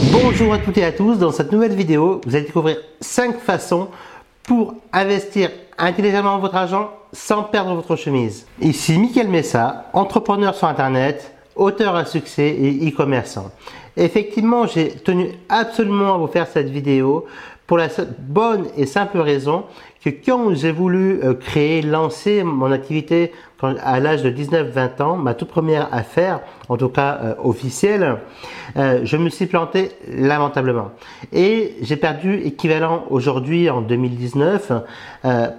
Bonjour à toutes et à tous, dans cette nouvelle vidéo, vous allez découvrir 5 façons pour investir intelligemment votre argent sans perdre votre chemise. Ici Mickaël Messa, entrepreneur sur internet, auteur à succès et e-commerçant. Effectivement, j'ai tenu absolument à vous faire cette vidéo pour la bonne et simple raison que quand j'ai voulu euh, créer, lancer mon activité à l'âge de 19-20 ans, ma toute première affaire, en tout cas euh, officielle, euh, je me suis planté lamentablement. Et j'ai perdu équivalent aujourd'hui en 2019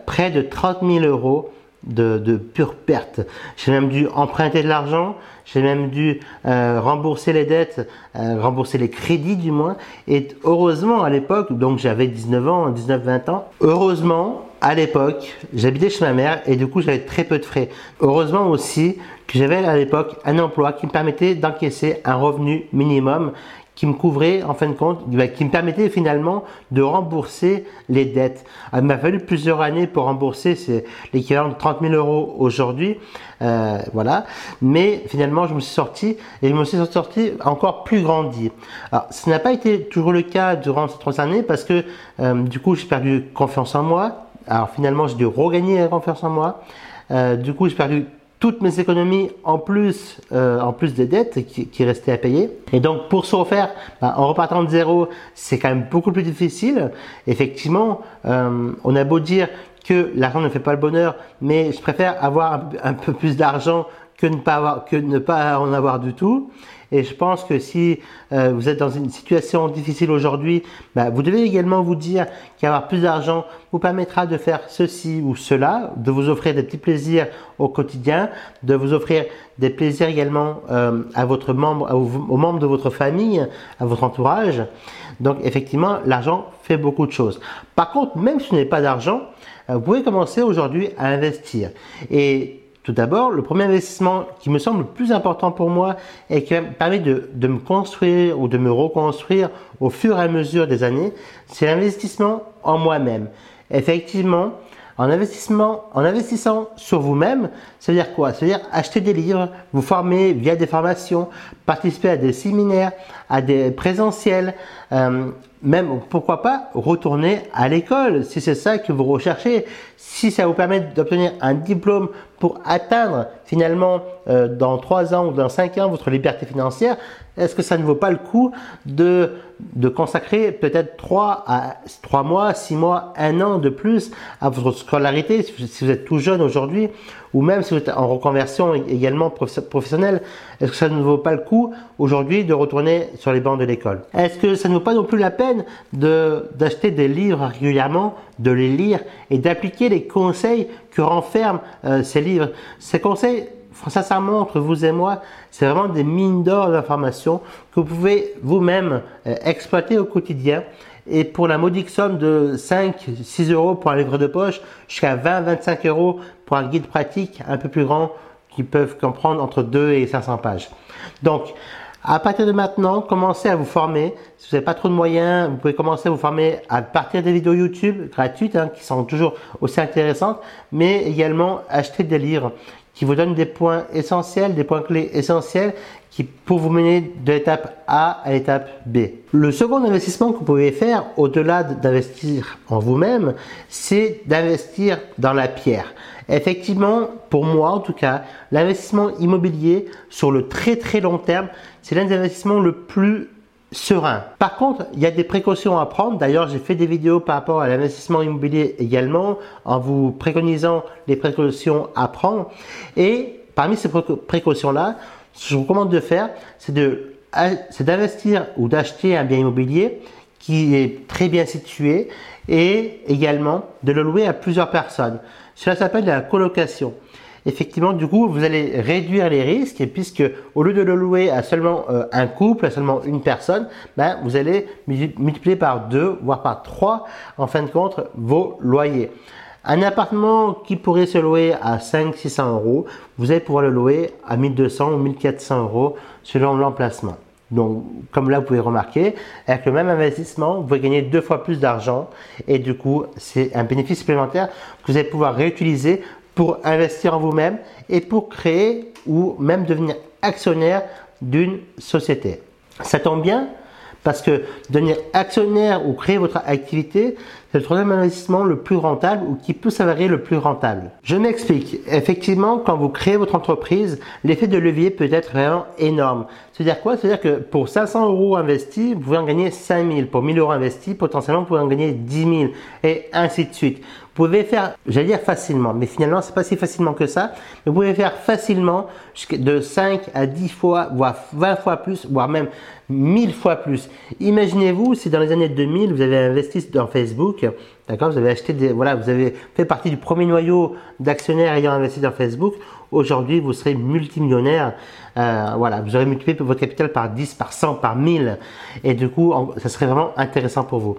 près de 30 000 euros de, pure perte. J'ai même dû emprunter de l'argent, j'ai même dû euh, rembourser les dettes, euh, rembourser les crédits du moins. Et heureusement à l'époque, donc j'avais 19 ans, 19-20 ans, heureusement à l'époque, j'habitais chez ma mère et du coup j'avais très peu de frais. Heureusement aussi que j'avais à l'époque un emploi qui me permettait d'encaisser un revenu minimum qui me couvrait en fin de compte, bah, qui me permettait finalement de rembourser les dettes. Il m'a fallu plusieurs années pour rembourser, c'est l'équivalent de 30 000 euros aujourd'hui, euh, voilà. Mais finalement, je me suis sorti et je me suis sorti encore plus grandi. Alors, ce n'a pas été toujours le cas durant ces trois années parce que euh, du coup, j'ai perdu confiance en moi. Alors finalement, j'ai dû regagner confiance en moi. Euh, du coup, j'ai perdu toutes mes économies en plus, euh, en plus des dettes qui, qui, restaient à payer. Et donc pour se refaire, bah, en repartant de zéro, c'est quand même beaucoup plus difficile. Effectivement, euh, on a beau dire que l'argent ne fait pas le bonheur, mais je préfère avoir un, peu plus d'argent que ne pas avoir, que ne pas en avoir du tout. Et je pense que si euh, vous êtes dans une situation difficile aujourd'hui, bah, vous devez également vous dire qu'avoir plus d'argent vous permettra de faire ceci ou cela, de vous offrir des petits plaisirs au quotidien, de vous offrir des plaisirs également euh, à votre membre, aux membres de votre famille, à votre entourage. Donc effectivement, l'argent fait beaucoup de choses. Par contre, même si vous n'avez pas d'argent, euh, vous pouvez commencer aujourd'hui à investir. Et tout d'abord, le premier investissement qui me semble le plus important pour moi et qui permet de, de me construire ou de me reconstruire au fur et à mesure des années, c'est l'investissement en moi-même. Effectivement, en, investissement, en investissant sur vous-même, ça veut dire quoi? Ça veut dire acheter des livres, vous former via des formations, participer à des séminaires, à des présentiels, euh, même pourquoi pas retourner à l'école si c'est ça que vous recherchez. Si ça vous permet d'obtenir un diplôme pour atteindre finalement euh, dans 3 ans ou dans 5 ans votre liberté financière, est-ce que ça ne vaut pas le coup de, de consacrer peut-être 3 à 3 mois, 6 mois, 1 an de plus à votre scolarité si vous êtes tout jeune aujourd'hui ou même si vous êtes en reconversion également professionnelle, est-ce que ça ne vaut pas le coup aujourd'hui de retourner sur les bancs de l'école? Est-ce que ça ne vaut pas non plus la peine d'acheter des livres régulièrement, de les lire et d'appliquer les conseils que renferment euh, ces livres Ces conseils sincèrement, entre vous et moi, c'est vraiment des mines d'or d'informations que vous pouvez vous-même euh, exploiter au quotidien. Et pour la modique somme de 5, 6 euros pour un livre de poche, jusqu'à 20, 25 euros pour un guide pratique un peu plus grand qui peuvent comprendre entre 2 et 500 pages. Donc, à partir de maintenant, commencez à vous former. Si vous n'avez pas trop de moyens, vous pouvez commencer à vous former à partir des vidéos YouTube gratuites hein, qui sont toujours aussi intéressantes, mais également acheter des livres qui vous donnent des points essentiels, des points clés essentiels qui pour vous mener de l'étape A à l'étape B. Le second investissement que vous pouvez faire au-delà d'investir en vous-même, c'est d'investir dans la pierre. Effectivement, pour moi en tout cas, l'investissement immobilier sur le très très long terme, c'est l'un des investissements le plus serein. Par contre, il y a des précautions à prendre. D'ailleurs, j'ai fait des vidéos par rapport à l'investissement immobilier également, en vous préconisant les précautions à prendre. Et parmi ces précautions-là, ce que je vous recommande de faire, c'est de c'est d'investir ou d'acheter un bien immobilier qui est très bien situé et également de le louer à plusieurs personnes. Cela s'appelle la colocation effectivement, du coup, vous allez réduire les risques, puisque au lieu de le louer à seulement euh, un couple, à seulement une personne, ben, vous allez multiplier par deux, voire par trois, en fin de compte, vos loyers. Un appartement qui pourrait se louer à 500-600 euros, vous allez pouvoir le louer à 1200 ou 1400 euros selon l'emplacement. Donc, comme là, vous pouvez remarquer, avec le même investissement, vous pouvez gagner deux fois plus d'argent et du coup, c'est un bénéfice supplémentaire que vous allez pouvoir réutiliser pour investir en vous-même et pour créer ou même devenir actionnaire d'une société. Ça tombe bien Parce que devenir actionnaire ou créer votre activité, c'est le troisième investissement le plus rentable ou qui peut s'avérer le plus rentable. Je m'explique. Effectivement, quand vous créez votre entreprise, l'effet de levier peut être vraiment énorme. C'est-à-dire quoi? C'est-à-dire que pour 500 euros investis, vous pouvez en gagner 5000. Pour 1000 euros investis, potentiellement, vous pouvez en gagner 10 000 et ainsi de suite. Vous pouvez faire, j'allais dire facilement, mais finalement, c'est pas si facilement que ça. Mais vous pouvez faire facilement de 5 à 10 fois, voire 20 fois plus, voire même 1000 fois plus. Imaginez-vous si dans les années 2000, vous avez investi dans Facebook, d'accord, vous avez acheté des, voilà, vous avez fait partie du premier noyau d'actionnaires ayant investi dans Facebook. Aujourd'hui, vous serez multimillionnaire. Euh, voilà, vous aurez multiplié votre capital par 10, par 100, par 1000. Et du coup, ça serait vraiment intéressant pour vous.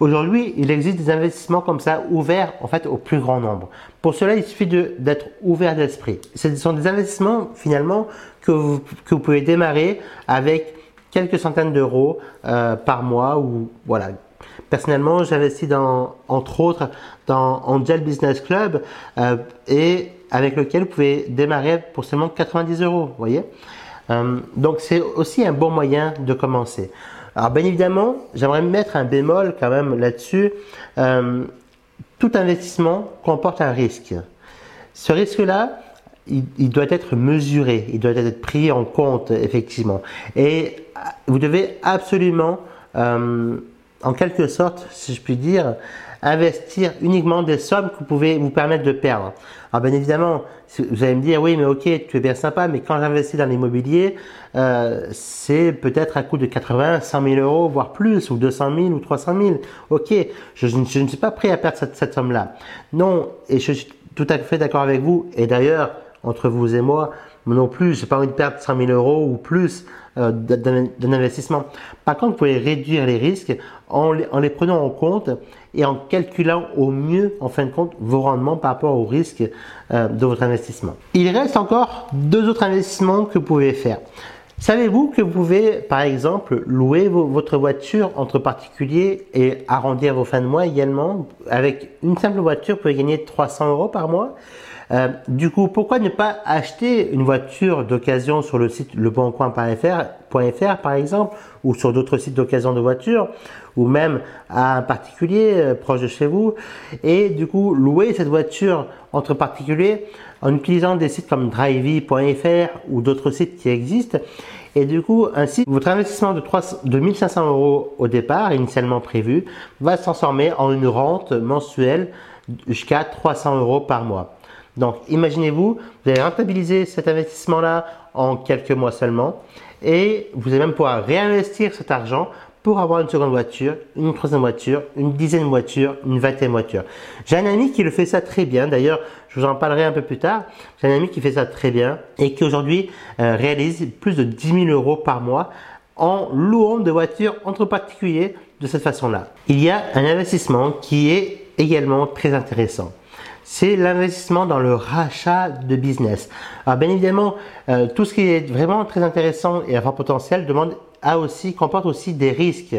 Aujourd'hui, il existe des investissements comme ça ouverts en fait au plus grand nombre. Pour cela, il suffit d'être ouvert d'esprit. Ce sont des investissements finalement que vous, pouvez démarrer avec quelques centaines d'euros euh, par mois ou voilà. Personnellement, j'investis dans, entre autres, dans Angel Business Club euh, et avec lequel vous pouvez démarrer pour seulement 90 euros, voyez. Euh, donc c'est aussi un bon moyen de commencer. Alors bien évidemment, j'aimerais mettre un bémol quand même là-dessus. tout investissement comporte un risque. Ce risque-là, il, doit être mesuré, il doit être pris en compte effectivement. Et vous devez absolument, euh, en quelque sorte, si je puis dire, investir uniquement des sommes que vous pouvez vous permettre de perdre. Alors bien évidemment, vous allez me dire, oui, mais ok, tu es bien sympa, mais quand j'investis dans l'immobilier, euh, c'est peut-être à coût de 80, 100 000 euros, voire plus, ou 200 000 ou 300 000. Ok, je, ne suis pas prêt à perdre cette, cette somme-là. Non, et je suis tout à fait d'accord avec vous. Et d'ailleurs, entre vous et moi, non plus, j'ai pas envie de perdre 100 000 euros ou plus euh, d'un investissement. Par contre, vous pouvez réduire les risques en les, prenant en compte et en calculant au mieux, en fin de compte, vos rendements par rapport aux risques euh, de votre investissement. Il reste encore deux autres investissements que vous pouvez faire. Savez-vous que vous pouvez, par exemple, louer votre voiture entre particuliers et arrondir vos fins de mois également? Avec une simple voiture, vous pouvez gagner 300 euros par mois. Euh, du coup, pourquoi ne pas acheter une voiture d'occasion sur le site leboncoin.fr par exemple, ou sur d'autres sites d'occasion de voitures, ou même à un particulier euh, proche de chez vous, et du coup louer cette voiture entre particuliers en utilisant des sites comme drivey.fr ou d'autres sites qui existent. Et du coup, ainsi, votre investissement de, 3, de 1500 euros au départ, initialement prévu, va se transformer en une rente mensuelle jusqu'à 300 euros par mois. Donc, imaginez-vous, vous allez rentabiliser cet investissement-là en quelques mois seulement et vous allez même pouvoir réinvestir cet argent pour avoir une seconde voiture, une troisième voiture, une dizaine de voitures, une vingtaine de voitures. J'ai un ami qui le fait ça très bien. D'ailleurs, je vous en parlerai un peu plus tard. J'ai un ami qui fait ça très bien et qui aujourd'hui euh, réalise plus de 10 000 euros par mois en louant de voitures entre particuliers de cette façon-là. Il y a un investissement qui est également très intéressant c'est l'investissement dans le rachat de business. Alors bien évidemment, euh, tout ce qui est vraiment très intéressant et à fort potentiel demande a aussi, comporte aussi des risques.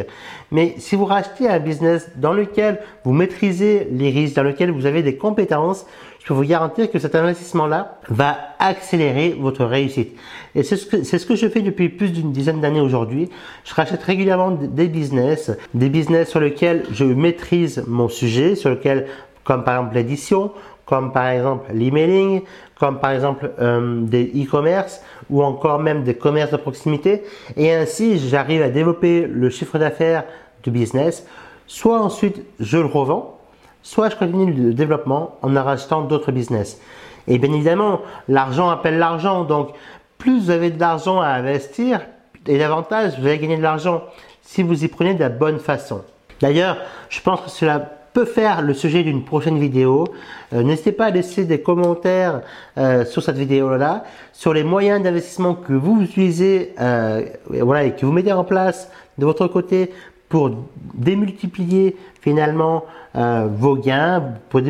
Mais si vous rachetez un business dans lequel vous maîtrisez les risques, dans lequel vous avez des compétences, je peux vous garantir que cet investissement-là va accélérer votre réussite. Et c'est ce que, c'est ce que je fais depuis plus d'une dizaine d'années aujourd'hui. Je rachète régulièrement des business, des business sur lesquels je maîtrise mon sujet, sur lesquels comme par exemple l'édition, comme par exemple l'emailing, comme par exemple euh, des e-commerce ou encore même des commerces de proximité. Et ainsi, j'arrive à développer le chiffre d'affaires du business. Soit ensuite, je le revends, soit je continue le développement en rachetant d'autres business. Et bien évidemment, l'argent appelle l'argent. Donc, plus vous avez de l'argent à investir, et davantage vous allez gagner de l'argent si vous y prenez de la bonne façon. D'ailleurs, je pense que cela peut faire le sujet d'une prochaine vidéo. Euh, n'hésitez pas à laisser des commentaires euh, sur cette vidéo-là, sur les moyens d'investissement que vous utilisez euh, voilà, et que vous mettez en place de votre côté pour démultiplier finalement vos gains, pour,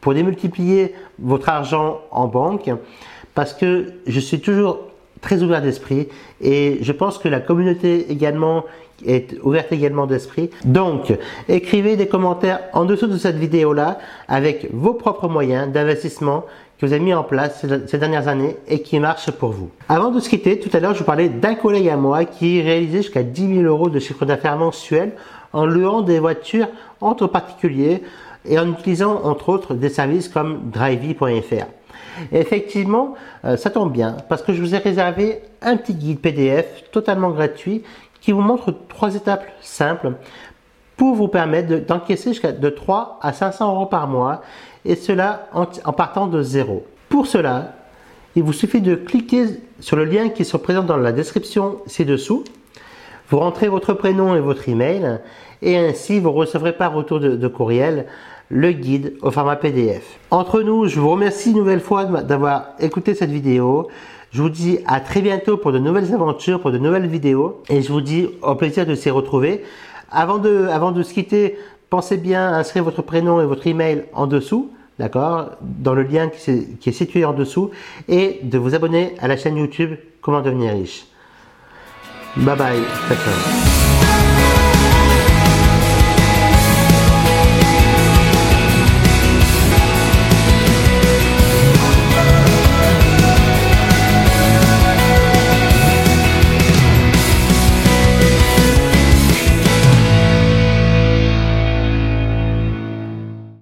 pour démultiplier votre argent en banque. Parce que je suis toujours très ouvert d'esprit et je pense que la communauté également est ouverte également d'esprit. Donc, écrivez des commentaires en dessous de cette vidéo-là avec vos propres moyens d'investissement que vous avez mis en place ces dernières années et qui marche pour vous. Avant de se quitter, tout à l'heure, je vous parlais d'un collègue à moi qui réalisait jusqu'à 10 000 euros de chiffre d'affaires mensuel en louant des voitures entre particuliers et en utilisant entre autres des services comme drivey.fr. Effectivement, euh, ça tombe bien parce que je vous ai réservé un petit guide PDF totalement gratuit qui vous montre trois étapes simples pour vous permettre d'encaisser jusqu'à de 3 à 500 euros par mois et cela en, partant de zéro. Pour cela, il vous suffit de cliquer sur le lien qui se présente dans la description ci-dessous. Vous rentrez votre prénom et votre email et ainsi vous recevrez par retour de, courriel le guide au format PDF. Entre nous, je vous remercie une nouvelle fois d'avoir écouté cette vidéo. Je vous dis à très bientôt pour de nouvelles aventures, pour de nouvelles vidéos et je vous dis au plaisir de s'y retrouver. Avant de, avant de se quitter, pensez bien à inscrire votre prénom et votre email en dessous, d'accord, dans le lien qui est, qui est situé en dessous, et de vous abonner à la chaîne YouTube Comment devenir riche. Bye bye.